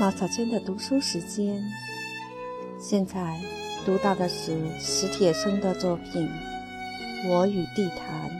马小娟的读书时间，现在读到的是史铁生的作品《我与地坛》。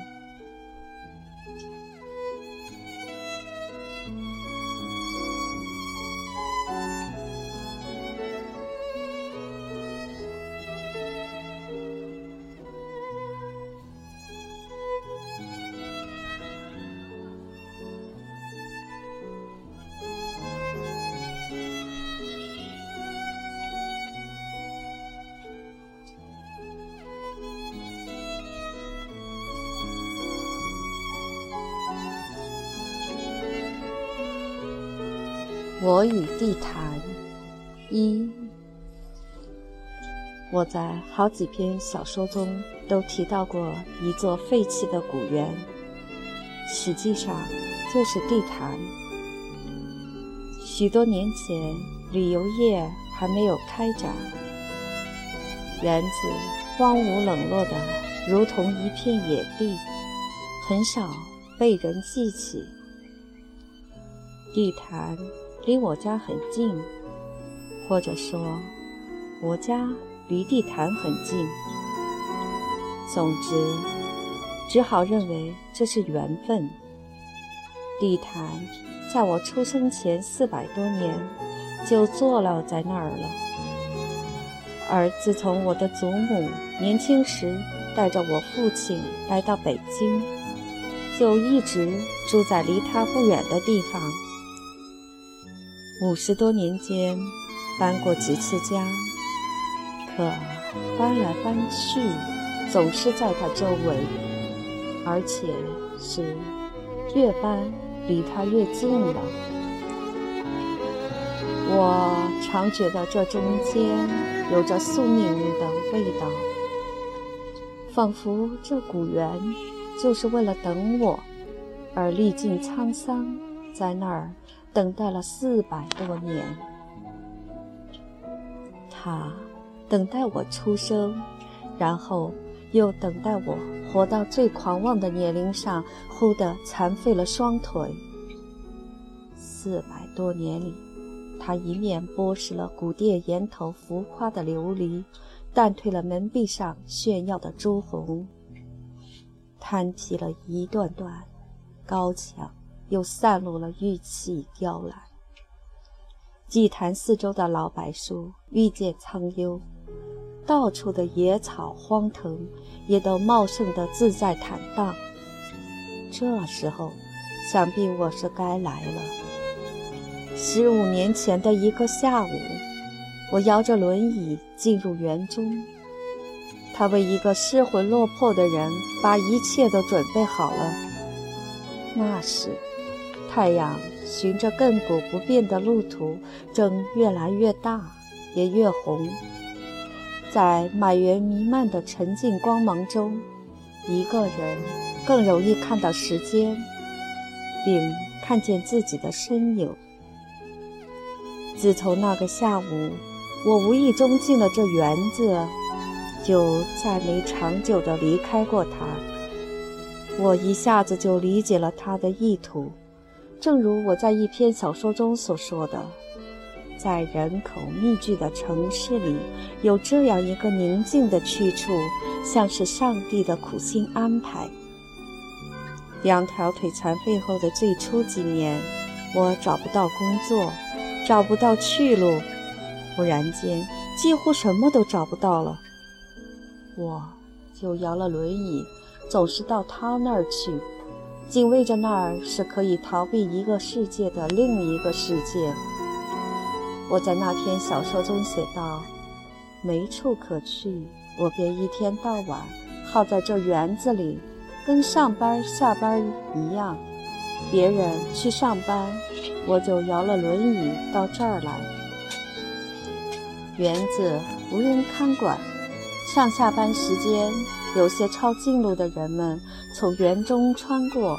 我与地坛一，我在好几篇小说中都提到过一座废弃的古园，实际上就是地坛。许多年前，旅游业还没有开展，园子荒芜冷落的如同一片野地，很少被人记起。地坛。离我家很近，或者说，我家离地坛很近。总之，只好认为这是缘分。地坛在我出生前四百多年就坐落在那儿了，而自从我的祖母年轻时带着我父亲来到北京，就一直住在离他不远的地方。五十多年间，搬过几次家，可搬来搬去，总是在他周围，而且是越搬离他越近了。我常觉得这中间有着宿命的味道，仿佛这古园就是为了等我而历尽沧桑，在那儿。等待了四百多年，他等待我出生，然后又等待我活到最狂妄的年龄上，忽地残废了双腿。四百多年里，他一面剥蚀了古殿檐头浮夸的琉璃，淡褪了门壁上炫耀的朱红，摊起了一段段高墙。又散落了玉砌雕栏，祭坛四周的老柏树遇见苍幽，到处的野草荒藤也都茂盛的自在坦荡。这时候，想必我是该来了。十五年前的一个下午，我摇着轮椅进入园中，他为一个失魂落魄的人把一切都准备好了。那时。太阳循着亘古不变的路途，正越来越大，也越红。在满园弥漫的沉静光芒中，一个人更容易看到时间，并看见自己的身影。自从那个下午，我无意中进了这园子，就再没长久地离开过它。我一下子就理解了他的意图。正如我在一篇小说中所说的，在人口密集的城市里，有这样一个宁静的去处，像是上帝的苦心安排。两条腿残废后的最初几年，我找不到工作，找不到去路，忽然间几乎什么都找不到了，我就摇了轮椅，总是到他那儿去。警卫着那儿是可以逃避一个世界的另一个世界。我在那篇小说中写道：“没处可去，我便一天到晚耗在这园子里，跟上班下班一样。别人去上班，我就摇了轮椅到这儿来。园子无人看管，上下班时间。”有些抄近路的人们从园中穿过，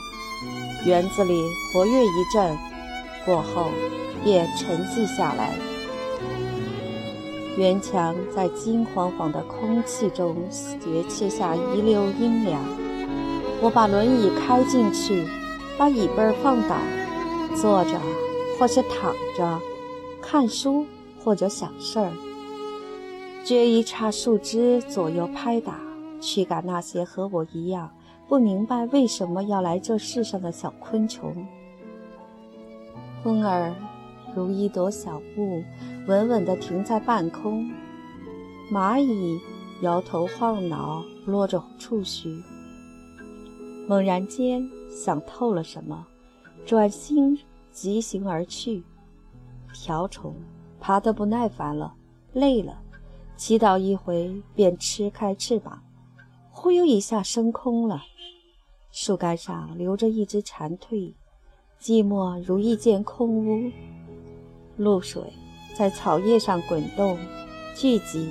园子里活跃一阵，过后便沉寂下来。园墙在金黄黄的空气中斜切下一溜阴凉。我把轮椅开进去，把椅背放倒，坐着或是躺着，看书或者想事儿，撅一叉树枝左右拍打，驱赶那些和我一样不明白为什么要来这世上的小昆虫。风儿如一朵小雾，稳稳地停在半空。蚂蚁摇头晃脑，落着触须。猛然间想透了什么，转心疾行而去。瓢虫爬得不耐烦了，累了，祈祷一回，便吃开翅膀，忽悠一下升空了。树干上留着一只蝉蜕。寂寞如一间空屋，露水在草叶上滚动、聚集，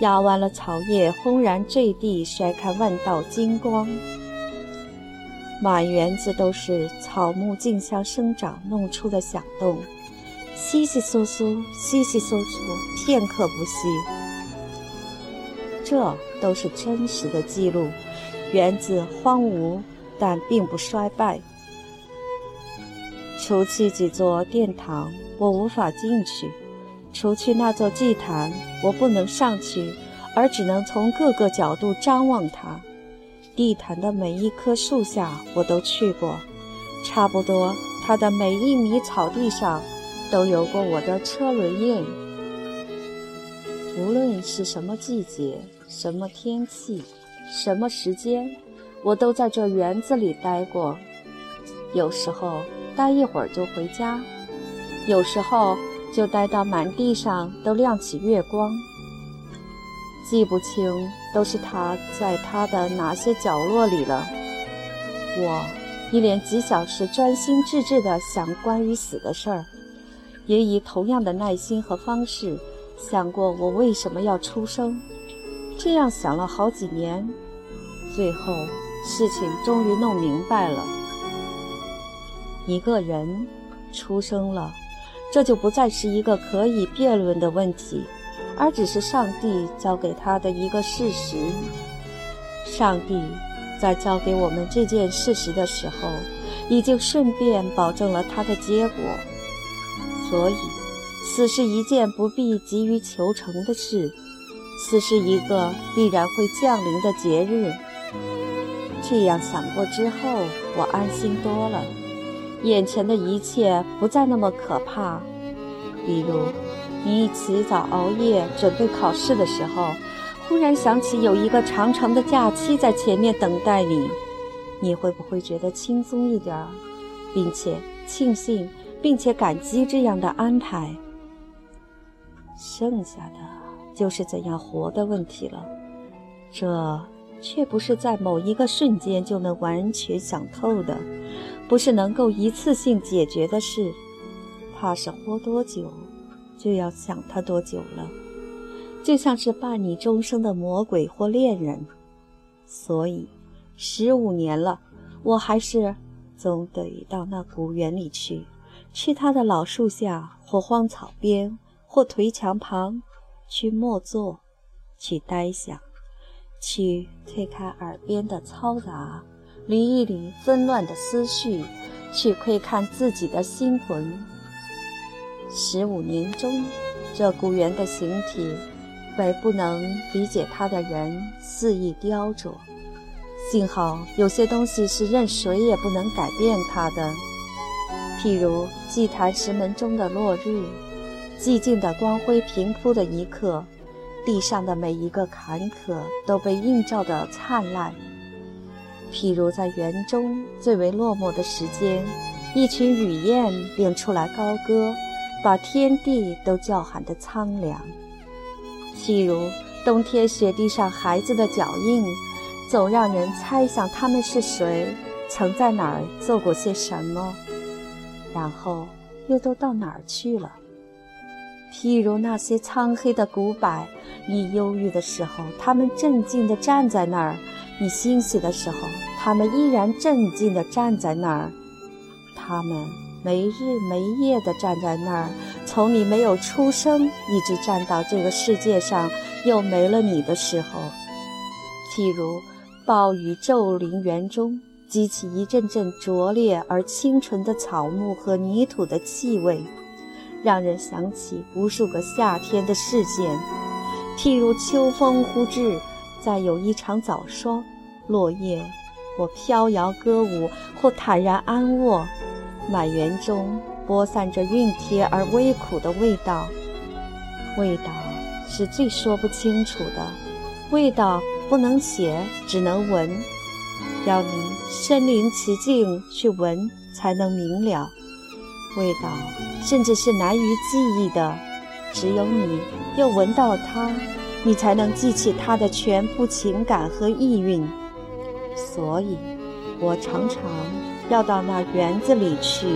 压弯了草叶，轰然坠地，摔开万道金光。满园子都是草木竞相生长弄出的响动，悉悉窣窣，悉悉窣窣，片刻不息。这都是真实的记录。园子荒芜，但并不衰败。除去几座殿堂，我无法进去；除去那座祭坛，我不能上去，而只能从各个角度张望它。地坛的每一棵树下，我都去过；差不多它的每一米草地上，都有过我的车轮印。无论是什么季节、什么天气、什么时间，我都在这园子里待过。有时候。待一会儿就回家，有时候就待到满地上都亮起月光。记不清都是他在他的哪些角落里了。我一连几小时专心致志地想关于死的事儿，也以同样的耐心和方式想过我为什么要出生。这样想了好几年，最后事情终于弄明白了。一个人出生了，这就不再是一个可以辩论的问题，而只是上帝交给他的一个事实。上帝在交给我们这件事实的时候，已经顺便保证了他的结果。所以，死是一件不必急于求成的事，死是一个必然会降临的节日。这样想过之后，我安心多了。眼前的一切不再那么可怕，比如，你一起早熬夜准备考试的时候，忽然想起有一个长长的假期在前面等待你，你会不会觉得轻松一点儿，并且庆幸并且感激这样的安排？剩下的就是怎样活的问题了，这却不是在某一个瞬间就能完全想透的。不是能够一次性解决的事，怕是活多久，就要想他多久了。就像是伴你终生的魔鬼或恋人，所以十五年了，我还是总得到那古园里去，去他的老树下，或荒草边，或颓墙旁，去默坐，去呆想，去推开耳边的嘈杂。理一理纷乱的思绪，去窥看自己的心魂。十五年中，这古园的形体，被不能理解它的人肆意雕琢。幸好有些东西是任谁也不能改变它的，譬如祭坛石门中的落日，寂静的光辉平铺的一刻，地上的每一个坎坷都被映照得灿烂。譬如在园中最为落寞的时间，一群雨燕便出来高歌，把天地都叫喊得苍凉。譬如冬天雪地上孩子的脚印，总让人猜想他们是谁，曾在哪儿做过些什么，然后又都到哪儿去了。譬如那些苍黑的古柏，你忧郁的时候，他们镇静地站在那儿。你欣喜的时候，他们依然镇静地站在那儿；他们没日没夜地站在那儿，从你没有出生一直站到这个世界上又没了你的时候。譬如暴雨骤临园中，激起一阵阵拙劣而清纯的草木和泥土的气味，让人想起无数个夏天的事件，譬如秋风忽至，再有一场早霜，落叶或飘摇歌舞，或坦然安卧，满园中播散着熨帖而微苦的味道。味道是最说不清楚的，味道不能写，只能闻，要你身临其境去闻，才能明了。味道甚至是难于记忆的，只有你又闻到它，你才能记起它的全部情感和意蕴。所以，我常常要到那园子里去。